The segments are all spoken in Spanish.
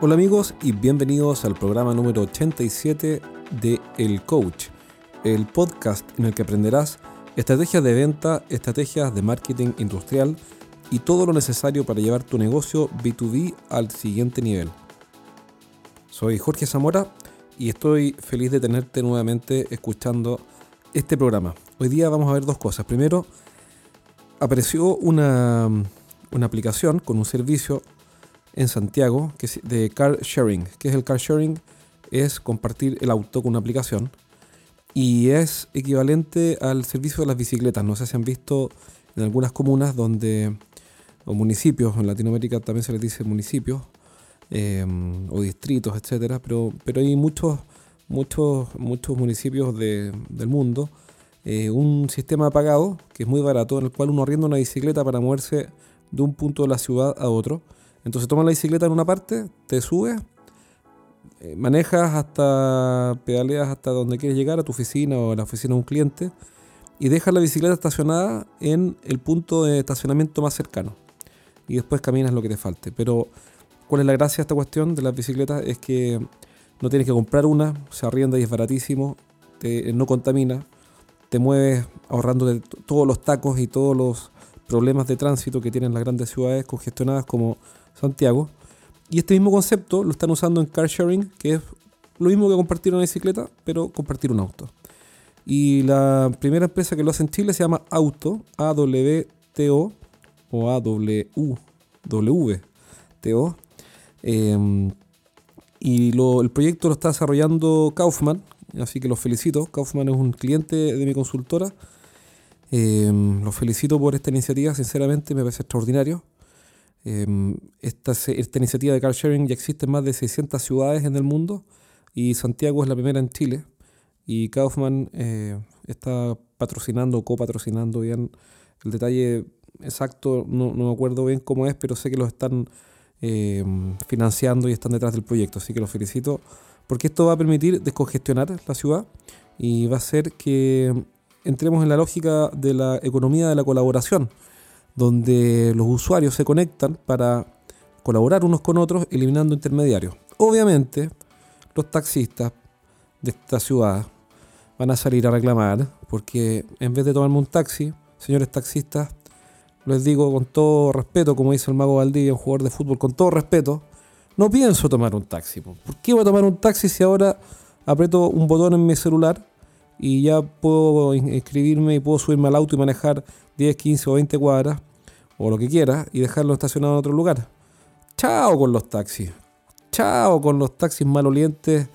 Hola amigos y bienvenidos al programa número 87 de El Coach, el podcast en el que aprenderás estrategias de venta, estrategias de marketing industrial y todo lo necesario para llevar tu negocio B2B al siguiente nivel. Soy Jorge Zamora y estoy feliz de tenerte nuevamente escuchando este programa. Hoy día vamos a ver dos cosas. Primero, apareció una, una aplicación con un servicio en Santiago que de car sharing. ¿Qué es el car sharing? Es compartir el auto con una aplicación y es equivalente al servicio de las bicicletas. No sé si han visto en algunas comunas donde, o municipios, en Latinoamérica también se les dice municipios, em, o distritos, etcétera, pero, pero hay muchos, muchos, muchos municipios del mundo, eh, un sistema pagado que es muy barato, en el cual uno arrienda una bicicleta para moverse de un punto de la ciudad a otro entonces tomas la bicicleta en una parte, te subes, eh, manejas hasta, pedaleas hasta donde quieres llegar, a tu oficina o a la oficina de un cliente, y dejas la bicicleta estacionada en el punto de estacionamiento más cercano. Y después caminas lo que te falte. Pero, ¿cuál es la gracia de esta cuestión de las bicicletas? Es que no tienes que comprar una, se arrienda y es baratísimo, no contamina, te mueves ahorrando de todos los tacos y todos los problemas de tránsito que tienen las grandes ciudades congestionadas como Santiago. Y este mismo concepto lo están usando en car sharing, que es lo mismo que compartir una bicicleta, pero compartir un auto. Y la primera empresa que lo hace en Chile se llama Auto, A-W-T-O, o A-W-W-T-O. Em, y el proyecto lo está desarrollando Kaufman, así que los felicito. Kaufman es un cliente de mi consultora. Eh, los felicito por esta iniciativa, sinceramente me parece extraordinario. Em, esta, esta, iniciativa de car sharing ya existe en más de 600 ciudades en el mundo y Santiago es la primera en Chile. Y Kaufman eh, está patrocinando copatrocinando bien. El detalle exacto no, no, me acuerdo bien cómo es, pero sé que lo están em, financiando y están detrás del proyecto. Así que los felicito porque esto va a permitir descongestionar la ciudad y va a hacer que entremos en la lógica de la economía de la colaboración donde los usuarios se conectan para colaborar unos con otros eliminando intermediarios. Obviamente, los taxistas de esta ciudad van a salir a reclamar porque en vez de tomarme un taxi, señores taxistas, les digo con todo respeto, como dice el mago Valdivia, un jugador de fútbol, con todo respeto, no pienso tomar un taxi. ¿Por qué voy a tomar un taxi si ahora aprieto un botón en mi celular y ya puedo inscribirme y puedo subirme al auto y manejar 10, 15 o 20 cuadras o lo que quiera y dejarlo estacionado en otro lugar. Chao con los taxis. Chao con los taxis malolientes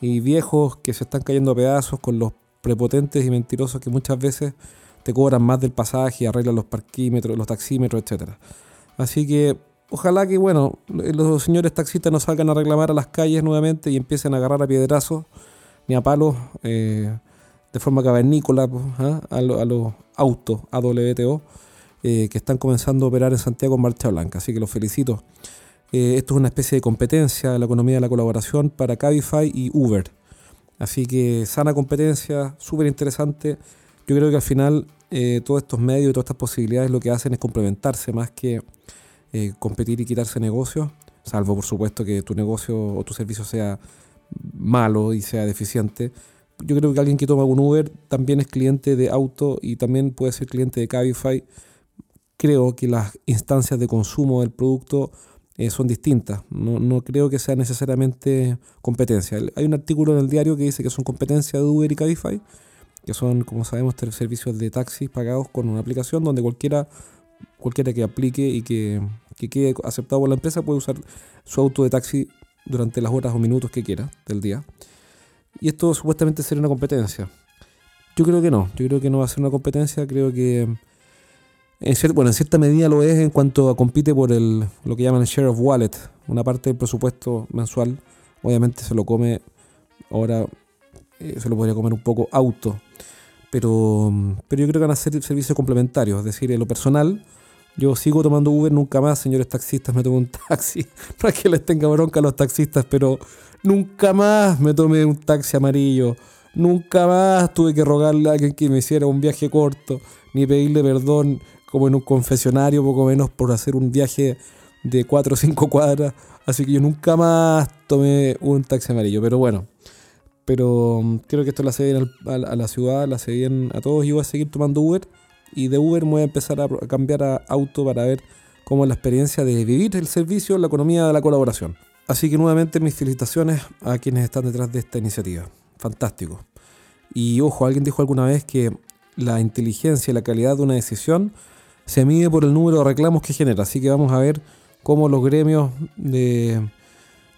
y viejos que se están cayendo a pedazos, con los prepotentes y mentirosos que muchas veces te cobran más del pasaje y arreglan los parquímetros, los taxímetros, etc. Así que ojalá que, bueno, los señores taxistas no salgan a reclamar a las calles nuevamente y empiecen a agarrar a piedrazos ni a palos eh, de forma cavernícola pues, ¿ah? a, a, los autos, a WTO eh, que están comenzando a operar en Santiago en Marcha Blanca. Así que los felicito. Eh, esto es una especie de competencia de la economía de la colaboración para Cabify y Uber. Así que sana competencia, súper interesante. Yo creo que al final eh, todos estos medios y todas estas posibilidades lo que hacen es complementarse más que competir y quitarse negocios, salvo por supuesto que tu negocio o tu servicio sea malo y sea deficiente. Yo creo que alguien que toma un Uber también es cliente de auto y también puede ser cliente de Cabify creo que las instancias de consumo del producto eh, son distintas. No, no, creo que sea necesariamente competencia. Hay un artículo en el diario que dice que son competencia de Uber y Cabify, que son, como sabemos, servicios de taxis pagados con una aplicación donde cualquiera, cualquiera que aplique y que, que quede aceptado por la empresa puede usar su auto de taxi durante las horas o minutos que quiera del día. Y esto supuestamente sería una competencia. Yo creo que no, yo creo que no va a ser una competencia, creo que en bueno, en cierta medida lo es en cuanto compite por el, lo que llaman el share of wallet, una parte del presupuesto mensual. Obviamente se lo come, ahora eh, se lo podría comer un poco auto, pero, pero yo creo que van a ser servicios complementarios. Es decir, en lo personal, yo sigo tomando Uber, nunca más, señores taxistas, me tomo un taxi. No es que les tenga bronca a los taxistas, pero nunca más me tomé un taxi amarillo. Nunca más tuve que rogarle a alguien que me hiciera un viaje corto, ni pedirle perdón como en un confesionario, poco menos por hacer un viaje de 4 o 5 cuadras Así que yo nunca más tomé un taxi amarillo, pero bueno. Pero mm, creo que esto la hace bien a la ciudad, la hace bien a todos y voy a seguir tomando Uber. Y de Uber voy a empezar a cambiar a auto para ver cómo es la experiencia de vivir el servicio, la economía de la colaboración. Así que nuevamente mis felicitaciones a quienes están detrás de esta iniciativa. Fantástico. Y ojo, alguien dijo alguna vez que la inteligencia y la calidad de una decisión se mide por el número de reclamos que genera. Así que vamos a ver cómo los gremios de...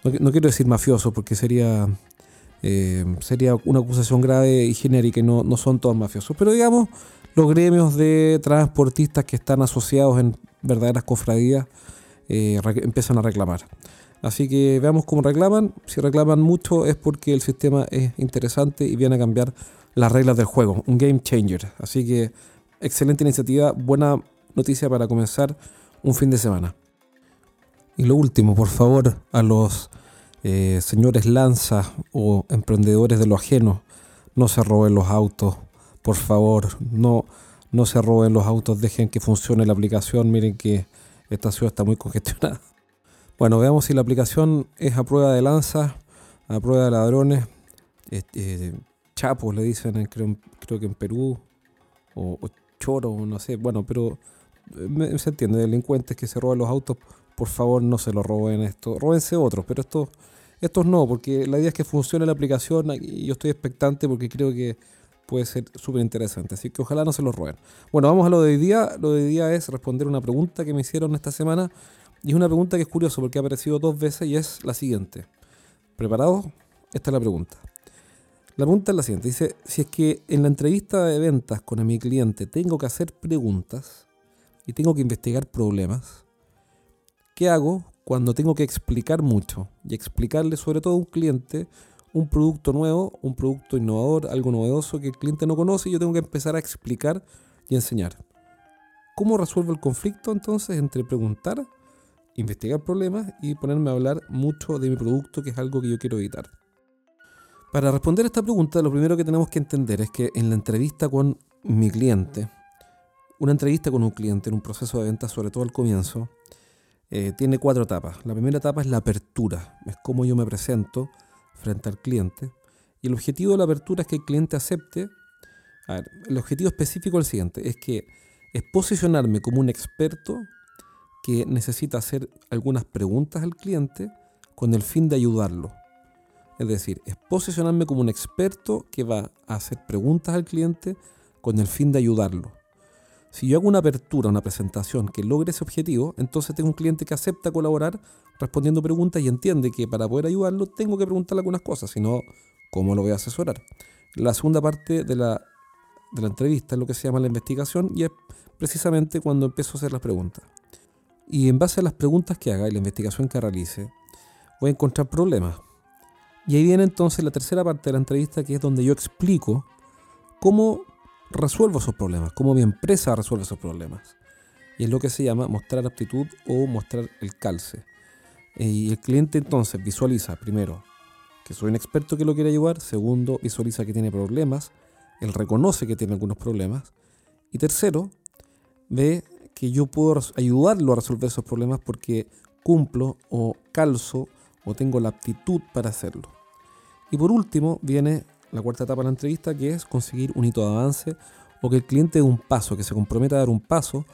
No, quiero decir mafiosos porque sería, eh, sería una acusación grave y genérica y no, no son todos mafiosos. Pero digamos, los gremios de transportistas que están asociados en verdaderas cofradías eh, empiezan a reclamar. Así que veamos cómo reclaman. Si reclaman mucho es porque el sistema es interesante y viene a cambiar las reglas del juego. Un game changer. Así que excelente iniciativa, buena noticia para comenzar un fin de semana. Y lo último, por favor, a los eh, señores lanza o emprendedores de lo ajeno, no se roben los autos, por favor, no, no se roben los autos, dejen que funcione la aplicación, miren que esta ciudad está muy congestionada. Bueno, veamos si la aplicación es a prueba de lanza, a prueba de ladrones, este, chapos le dicen, creo, creo que en Perú, o, o choro, no sé, bueno, pero se entiende, delincuentes que se roban los autos, por favor no se lo roben esto, róbense otros, pero estos, estos no, porque la idea es que funcione la aplicación y yo estoy expectante porque creo que puede ser súper interesante, así que ojalá no se lo roben. Bueno, vamos a lo de hoy día, lo de hoy día es responder una pregunta que me hicieron esta semana y es una pregunta que es curiosa porque ha aparecido dos veces y es la siguiente. ¿Preparado? Esta es la pregunta. La pregunta es la siguiente. Dice, si es que en la entrevista de ventas con mi cliente tengo que hacer preguntas y tengo que investigar problemas, ¿qué hago cuando tengo que explicar mucho y explicarle sobre todo a un cliente un producto nuevo, un producto innovador, algo novedoso que el cliente no conoce y yo tengo que empezar a explicar y enseñar? ¿Cómo resuelvo el conflicto entonces entre preguntar investigar problemas y ponerme a hablar mucho de mi producto, que es algo que yo quiero evitar. Para responder a esta pregunta, lo primero que tenemos que entender es que en la entrevista con mi cliente, una entrevista con un cliente en un proceso de venta, sobre todo al comienzo, eh, tiene cuatro etapas. La primera etapa es la apertura, es cómo yo me presento frente al cliente. Y el objetivo de la apertura es que el cliente acepte. El objetivo específico es el siguiente: es que es posicionarme como un experto que necesita hacer algunas preguntas al cliente con el fin de ayudarlo. Es decir, es posicionarme como un experto que va a hacer preguntas al cliente con el fin de ayudarlo. Si yo hago una apertura, una presentación que logre ese objetivo, entonces tengo un cliente que acepta colaborar respondiendo preguntas y entiende que para poder ayudarlo tengo que preguntarle algunas cosas, si no, ¿cómo lo voy a asesorar? La segunda parte de la, de la entrevista es lo que se llama la investigación y es precisamente cuando empiezo a hacer las preguntas. Y en base a las preguntas que haga y la investigación que realice, voy a encontrar problemas. Y ahí viene entonces la tercera parte de la entrevista, que es donde yo explico cómo resuelvo esos problemas, cómo mi empresa resuelve esos problemas. Y es lo que se llama mostrar aptitud o mostrar el calce. Y el cliente entonces visualiza, primero, que soy un experto que lo quiere ayudar. Segundo, visualiza que tiene problemas. Él reconoce que tiene algunos problemas. Y tercero, ve que yo puedo ayudarlo a resolver esos problemas porque cumplo o calzo o tengo la aptitud para hacerlo. Y por último viene la cuarta etapa de la entrevista que es conseguir un hito de avance o que el cliente dé un paso, que se comprometa a dar un paso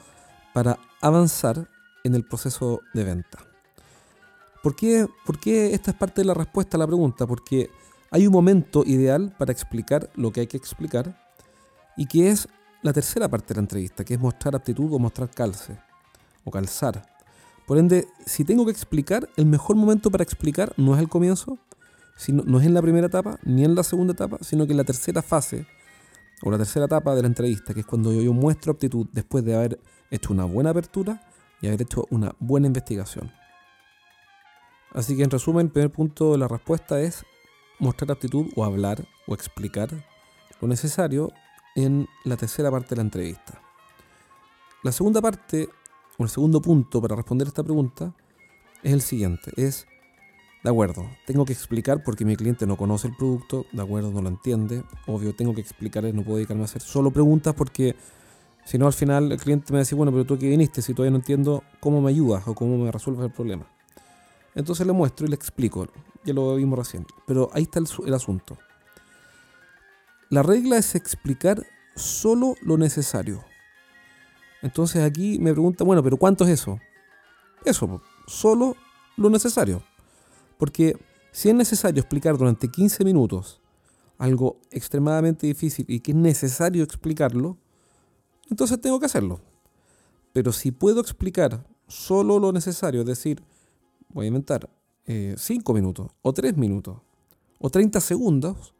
para avanzar en el proceso de venta. ¿Por qué, ¿Por qué esta es parte de la respuesta a la pregunta? Porque hay un momento ideal para explicar lo que hay que explicar y que es la tercera parte de la entrevista, que es mostrar aptitud o mostrar calce o calzar. Por ende, si tengo que explicar, el mejor momento para explicar no es el comienzo, no es en la primera etapa, ni en la segunda etapa, sino que en la tercera fase o la tercera etapa de la entrevista, que es cuando yo, yo muestro aptitud después de haber hecho una buena apertura y haber hecho una buena investigación. Así que en resumen, el primer punto de la respuesta es mostrar aptitud o hablar o explicar lo necesario en la tercera parte de la entrevista. La segunda parte, o el segundo punto para responder esta pregunta, es el siguiente. Es, de acuerdo, tengo que explicar porque mi cliente no conoce el producto, de acuerdo, no lo entiende. Obvio, tengo que explicarle, no puedo dedicarme a hacer solo preguntas porque si no al final el cliente me decir, bueno, pero tú aquí viniste, si todavía no entiendo cómo me ayudas o cómo me resuelves el problema. Entonces le muestro y le explico. Ya lo vimos recién. Pero ahí está el, el asunto. La regla es explicar solo lo necesario. Entonces aquí me pregunta, bueno, pero ¿cuánto es eso? Eso, solo lo necesario. Porque si es necesario explicar durante 15 minutos algo extremadamente difícil y que es necesario explicarlo, entonces tengo que hacerlo. Pero si puedo explicar solo lo necesario, es decir, voy a inventar 5 eh, minutos, o 3 minutos, o 30 segundos,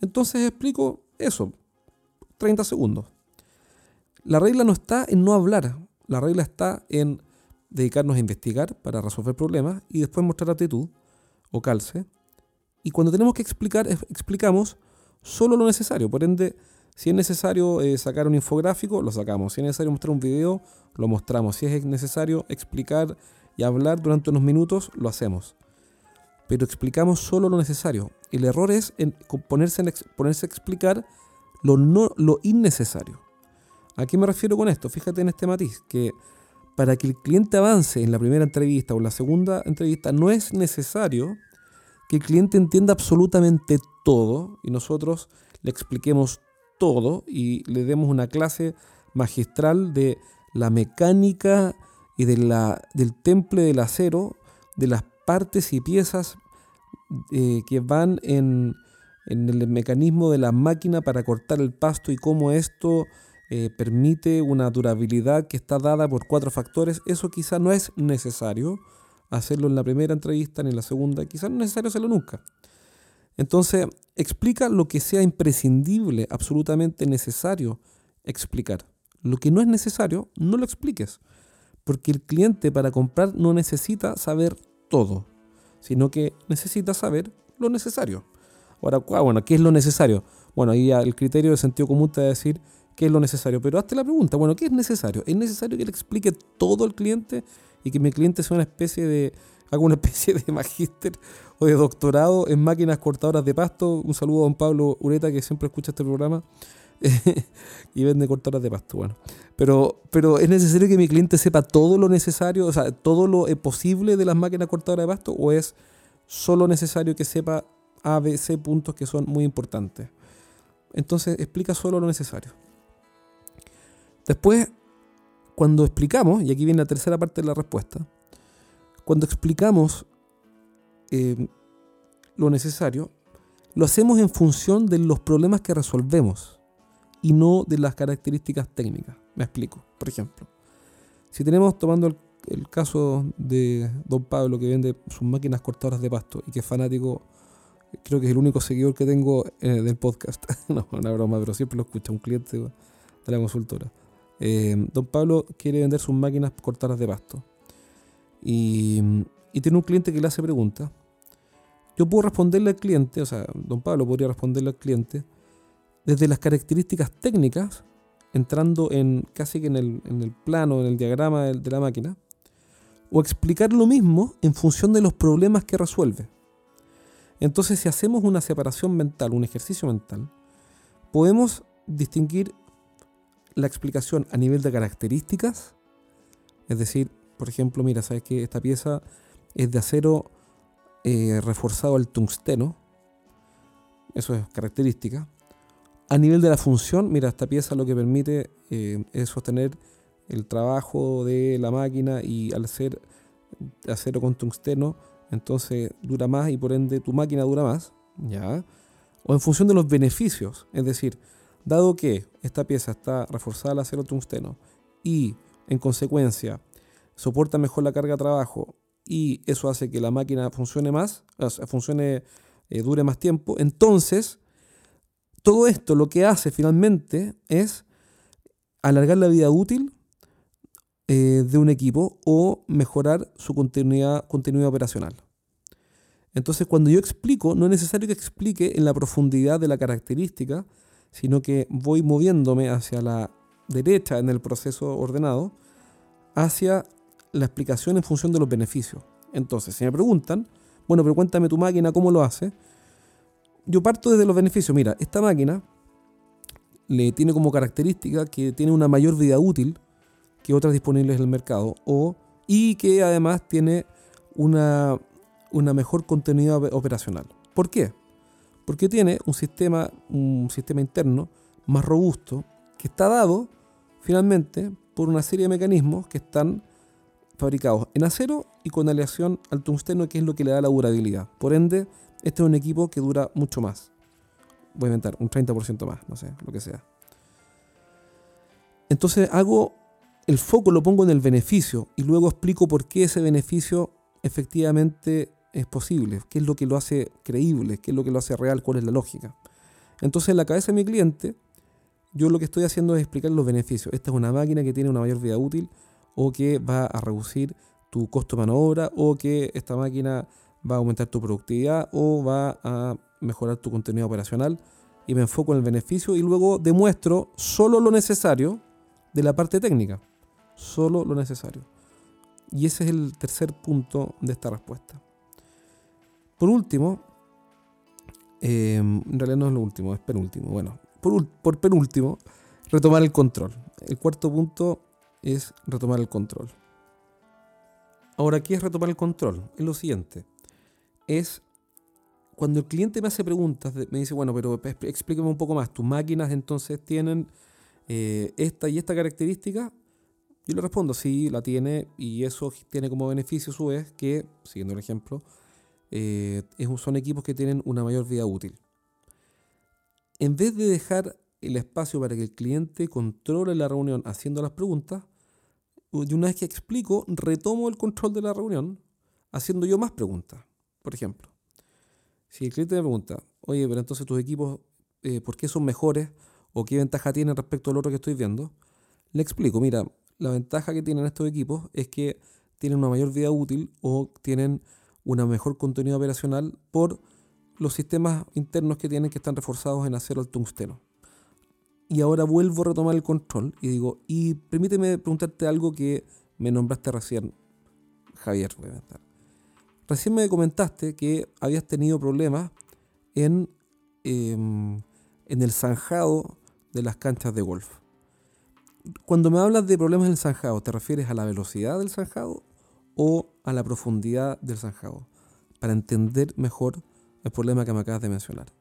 entonces explico eso, 30 segundos. La regla no está en no hablar, la regla está en dedicarnos a investigar para resolver problemas y después mostrar actitud o. Y cuando tenemos que explicar, explicamos solo lo necesario. Por ende, si es necesario eh, sacar un infográfico, lo sacamos. Si es necesario mostrar un video, lo mostramos. Si es necesario explicar y hablar durante unos minutos, lo hacemos. Pero explicamos solo lo necesario. El error es ponerse, ponerse a explicar lo, no, lo innecesario. ¿A qué me refiero con esto? Fíjate en este matiz, que para que el cliente avance en la primera entrevista o en la segunda entrevista, no es necesario que el cliente entienda absolutamente todo y nosotros le expliquemos todo y le demos una clase magistral de la mecánica y de la, del temple del acero, de las partes y piezas eh, que van en, en el mecanismo de la máquina para cortar el pasto y cómo esto eh, permite una durabilidad que está dada por cuatro factores, eso quizá no es necesario hacerlo en la primera entrevista ni en la segunda, quizá no es necesario hacerlo nunca. Entonces, explica lo que sea imprescindible, absolutamente necesario explicar. Lo que no es necesario, no lo expliques, porque el cliente para comprar no necesita saber todo, sino que necesita saber lo necesario. Ahora, ah, bueno, ¿qué es lo necesario? Bueno, ahí el criterio de sentido común te va a decir qué es lo necesario. Pero hazte la pregunta, bueno, ¿qué es necesario? ¿Es necesario que le explique todo al cliente y que mi cliente sea una especie de, haga una especie de magíster o de doctorado en máquinas cortadoras de pasto? Un saludo a don Pablo Ureta que siempre escucha este programa. y vende cortadoras de pasto, bueno. Pero, pero es necesario que mi cliente sepa todo lo necesario, o sea, todo lo posible de las máquinas cortadoras de pasto, o es solo necesario que sepa A, B, C puntos que son muy importantes. Entonces explica solo lo necesario. Después, cuando explicamos, y aquí viene la tercera parte de la respuesta, cuando explicamos eh, lo necesario, lo hacemos en función de los problemas que resolvemos y no de las características técnicas. Me explico. Por ejemplo, si tenemos tomando el, caso de don Pablo que vende sus máquinas cortadoras de pasto y que es fanático, creo que es el único seguidor que tengo eh, del podcast. no, una broma, pero siempre lo escucha un cliente de la consultora. Eh, don Pablo quiere vender sus máquinas cortadas de pasto. Y, tiene un cliente que le hace preguntas. Yo puedo responderle al cliente, o sea, don Pablo podría responderle al cliente desde las características técnicas, entrando en casi que en el, plano, en el diagrama de la máquina, o explicar lo mismo en función de los problemas que resuelve. Entonces, si hacemos una separación mental, un ejercicio mental, podemos distinguir la explicación a nivel de características, es decir, por ejemplo, mira, sabes que esta pieza es de acero eh, reforzado al tungsteno, eso es característica. A nivel de la función, mira, esta pieza lo que permite eh, es sostener el trabajo de la máquina y al ser acero con tungsteno, entonces dura más y por ende tu máquina dura más, ¿ya? O en función de los beneficios, es decir, Dado que esta pieza está reforzada al acero tungsteno y en consecuencia soporta mejor la carga de trabajo y eso hace que la máquina funcione más, funcione, eh, dure más tiempo, entonces todo esto lo que hace finalmente es alargar la vida útil eh, de un equipo o mejorar su continuidad, continuidad operacional. Entonces, cuando yo explico, no es necesario que explique en la profundidad de la característica, sino que voy moviéndome hacia la derecha en el proceso ordenado, hacia la explicación en función de los beneficios. Entonces, si me preguntan, bueno, pero cuéntame tu máquina, ¿cómo lo hace? Yo parto desde los beneficios. Mira, esta máquina le tiene como característica que tiene una mayor vida útil que otras disponibles en el mercado o, y que además tiene una una mejor continuidad operacional. ¿Por qué? Porque tiene un sistema, un sistema interno más robusto que está dado finalmente por una serie de mecanismos que están fabricados en acero y con aleación al tungsteno, que es lo que le da la durabilidad. Por ende, este es un equipo que dura mucho más. Voy a inventar un 30% más, no sé, lo que sea. Entonces hago el foco, lo pongo en el beneficio y luego explico por qué ese beneficio efectivamente es posible, qué es lo que lo hace creíble, qué es lo que lo hace real, cuál es la lógica. Entonces en la cabeza de mi cliente, yo lo que estoy haciendo es explicar los beneficios. Esta es una máquina que tiene una mayor vida útil o que va a reducir tu costo de mano obra o que esta máquina va a aumentar tu productividad o va a mejorar tu contenido operacional y me enfoco en el beneficio y luego demuestro solo lo necesario de la parte técnica, solo lo necesario. Y ese es el tercer punto de esta respuesta. Por último, em, en realidad no es lo último, es penúltimo. Bueno, por, por penúltimo, retomar el control. El cuarto punto es retomar el control. Ahora, ¿qué es retomar el control? Es lo siguiente. Es cuando el cliente me hace preguntas, me dice, bueno, pero explíqueme un poco más, tus máquinas entonces tienen eh, esta y esta característica, yo le respondo, sí, la tiene y eso tiene como beneficio a su vez que, siguiendo el ejemplo, eh, son equipos que tienen una mayor vida útil. En vez de dejar el espacio para que el cliente controle la reunión haciendo las preguntas, y una vez que explico, retomo el control de la reunión haciendo yo más preguntas. Por ejemplo, si el cliente me pregunta, oye, pero entonces tus equipos, eh, ¿por qué son mejores? ¿O qué ventaja tienen respecto al otro que estoy viendo? Le explico, mira, la ventaja que tienen estos equipos es que tienen una mayor vida útil o tienen una mejor contenido operacional por los sistemas internos que tienen que están reforzados en acero al tungsteno. Y ahora vuelvo a retomar el control y digo, y permíteme preguntarte algo que me nombraste recién, Javier. Recién me comentaste que habías tenido problemas en, em, en el zanjado de las canchas de golf. Cuando me hablas de problemas en el zanjado, ¿te refieres a la velocidad del zanjado o a la profundidad del zanjado? Para entender mejor el problema que me acabas de mencionar.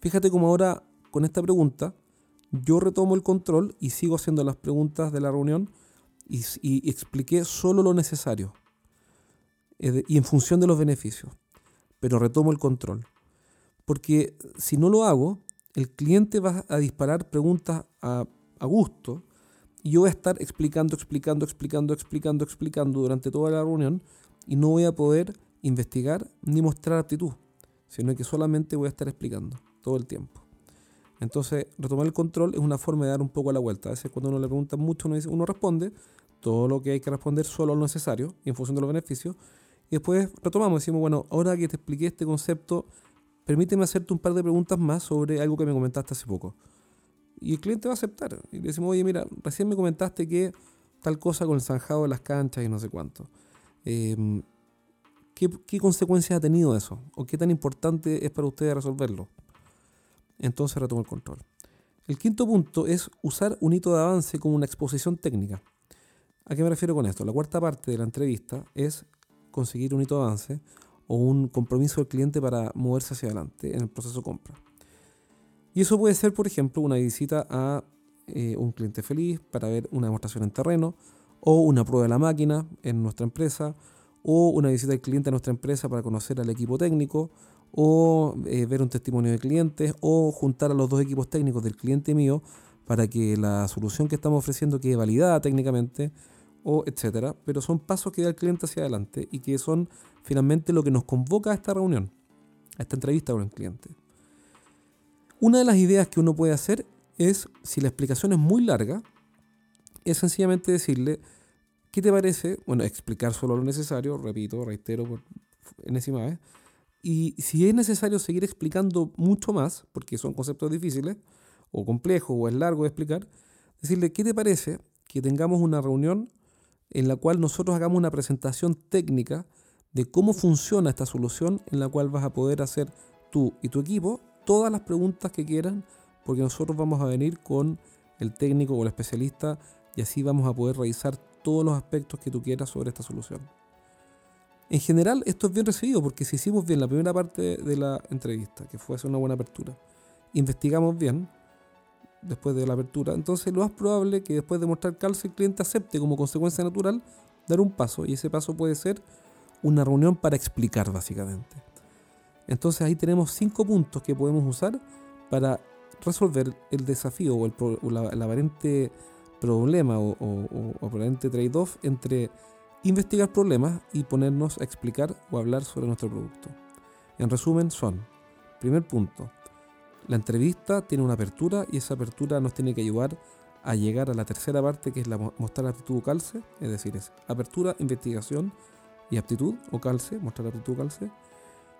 Fíjate cómo ahora con esta pregunta yo retomo el control y sigo haciendo las preguntas de la reunión y, expliqué solo lo necesario y en función de los beneficios, pero retomo el control. Porque si no lo hago, el cliente va a disparar preguntas a, a gusto yo voy a estar explicando, explicando, explicando, explicando, explicando durante toda la reunión y no voy a poder investigar ni mostrar actitud, sino que solamente voy a estar explicando todo el tiempo. Entonces, retomar el control es una forma de dar un poco la vuelta. A veces cuando uno le pregunta mucho, uno, dice, uno responde todo lo que hay que responder, solo lo necesario, en función de los beneficios, y después retomamos, decimos, bueno, ahora que te expliqué este concepto, permíteme hacerte un par de preguntas más sobre algo que me comentaste hace poco. Y el cliente va a aceptar. Y le decimos, oye, mira, recién me comentaste que tal cosa con el zanjado de las canchas y no sé cuánto. Em, ¿qué, ¿Qué consecuencias ha tenido eso? ¿O qué tan importante es para ustedes resolverlo? Entonces retomo el control. El quinto punto es usar un hito de avance como una exposición técnica. ¿A qué me refiero con esto? La cuarta parte de la entrevista es conseguir un hito de avance o un compromiso del cliente para moverse hacia adelante en el proceso de compra. Y eso puede ser, por ejemplo, una visita a eh, un cliente feliz para ver una demostración en terreno, o una prueba de la máquina en nuestra empresa, o una visita del cliente a nuestra empresa para conocer al equipo técnico, o eh, ver un testimonio de clientes, o juntar a los dos equipos técnicos del cliente mío para que la solución que estamos ofreciendo quede validada técnicamente o etcétera, pero son pasos que da el cliente hacia adelante y que son finalmente lo que nos convoca a esta reunión, a esta entrevista con el cliente. Una de las ideas que uno puede hacer es, si la explicación es muy larga, es sencillamente decirle, ¿qué te parece? Bueno, explicar solo lo necesario, repito, reitero por enésima vez, y si es necesario seguir explicando mucho más, porque son conceptos difíciles, o complejos, o es largo de explicar, decirle, ¿qué te parece que tengamos una reunión en la cual nosotros hagamos una presentación técnica de cómo funciona esta solución en la cual vas a poder hacer tú y tu equipo todas las preguntas que quieran, porque nosotros vamos a venir con el técnico o el especialista y así vamos a poder revisar todos los aspectos que tú quieras sobre esta solución. En general, esto es bien recibido porque si hicimos bien la primera parte de la entrevista, que fue hacer una buena apertura, investigamos bien después de la apertura, entonces lo más probable que después de mostrar calce el cliente acepte como consecuencia natural dar un paso y ese paso puede ser una reunión para explicar básicamente. Entonces ahí tenemos cinco puntos que podemos usar para resolver el desafío o el, aparente problema o, o aparente trade-off entre investigar problemas y ponernos a explicar o hablar sobre nuestro producto. En resumen son, primer punto, la entrevista tiene una apertura y esa apertura nos tiene que ayudar a llegar a la tercera parte que es la mostrar aptitud o calce, es decir, es apertura, investigación y aptitud o calce, mostrar aptitud o calce.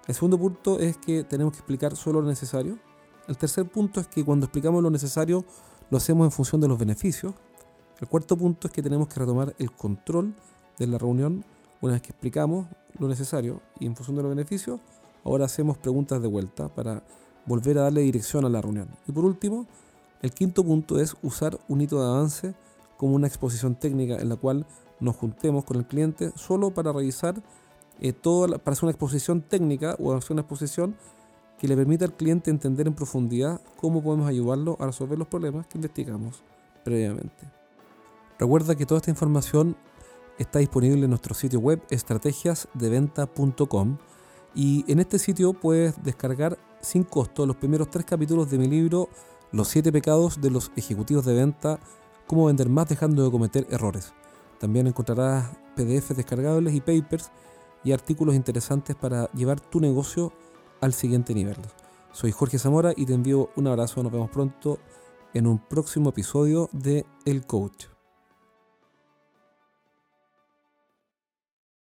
El segundo punto es que tenemos que explicar solo lo necesario. El tercer punto es que cuando explicamos lo necesario lo hacemos en función de los beneficios. El cuarto punto es que tenemos que retomar el control de la reunión una vez que explicamos lo necesario y en función de los beneficios, ahora hacemos preguntas de vuelta para volver a darle dirección a la reunión. Y por último, el quinto punto es usar un hito de avance como una exposición técnica en la cual nos juntemos con el cliente solo para revisar eh, todo, para hacer una exposición técnica o hacer una exposición que le permita al cliente entender en profundidad cómo podemos ayudarlo a resolver los problemas que investigamos previamente. Recuerda que toda esta información está disponible en nuestro sitio web estrategiasdeventa.com y en este sitio puedes descargar sin costo los primeros tres capítulos de mi libro Los siete pecados de los ejecutivos de venta, cómo vender más dejando de cometer errores. También encontrarás PDFs descargables y papers y artículos interesantes para llevar tu negocio al siguiente nivel. Soy Jorge Zamora y te envío un abrazo. Nos vemos pronto en un próximo episodio de El Coach.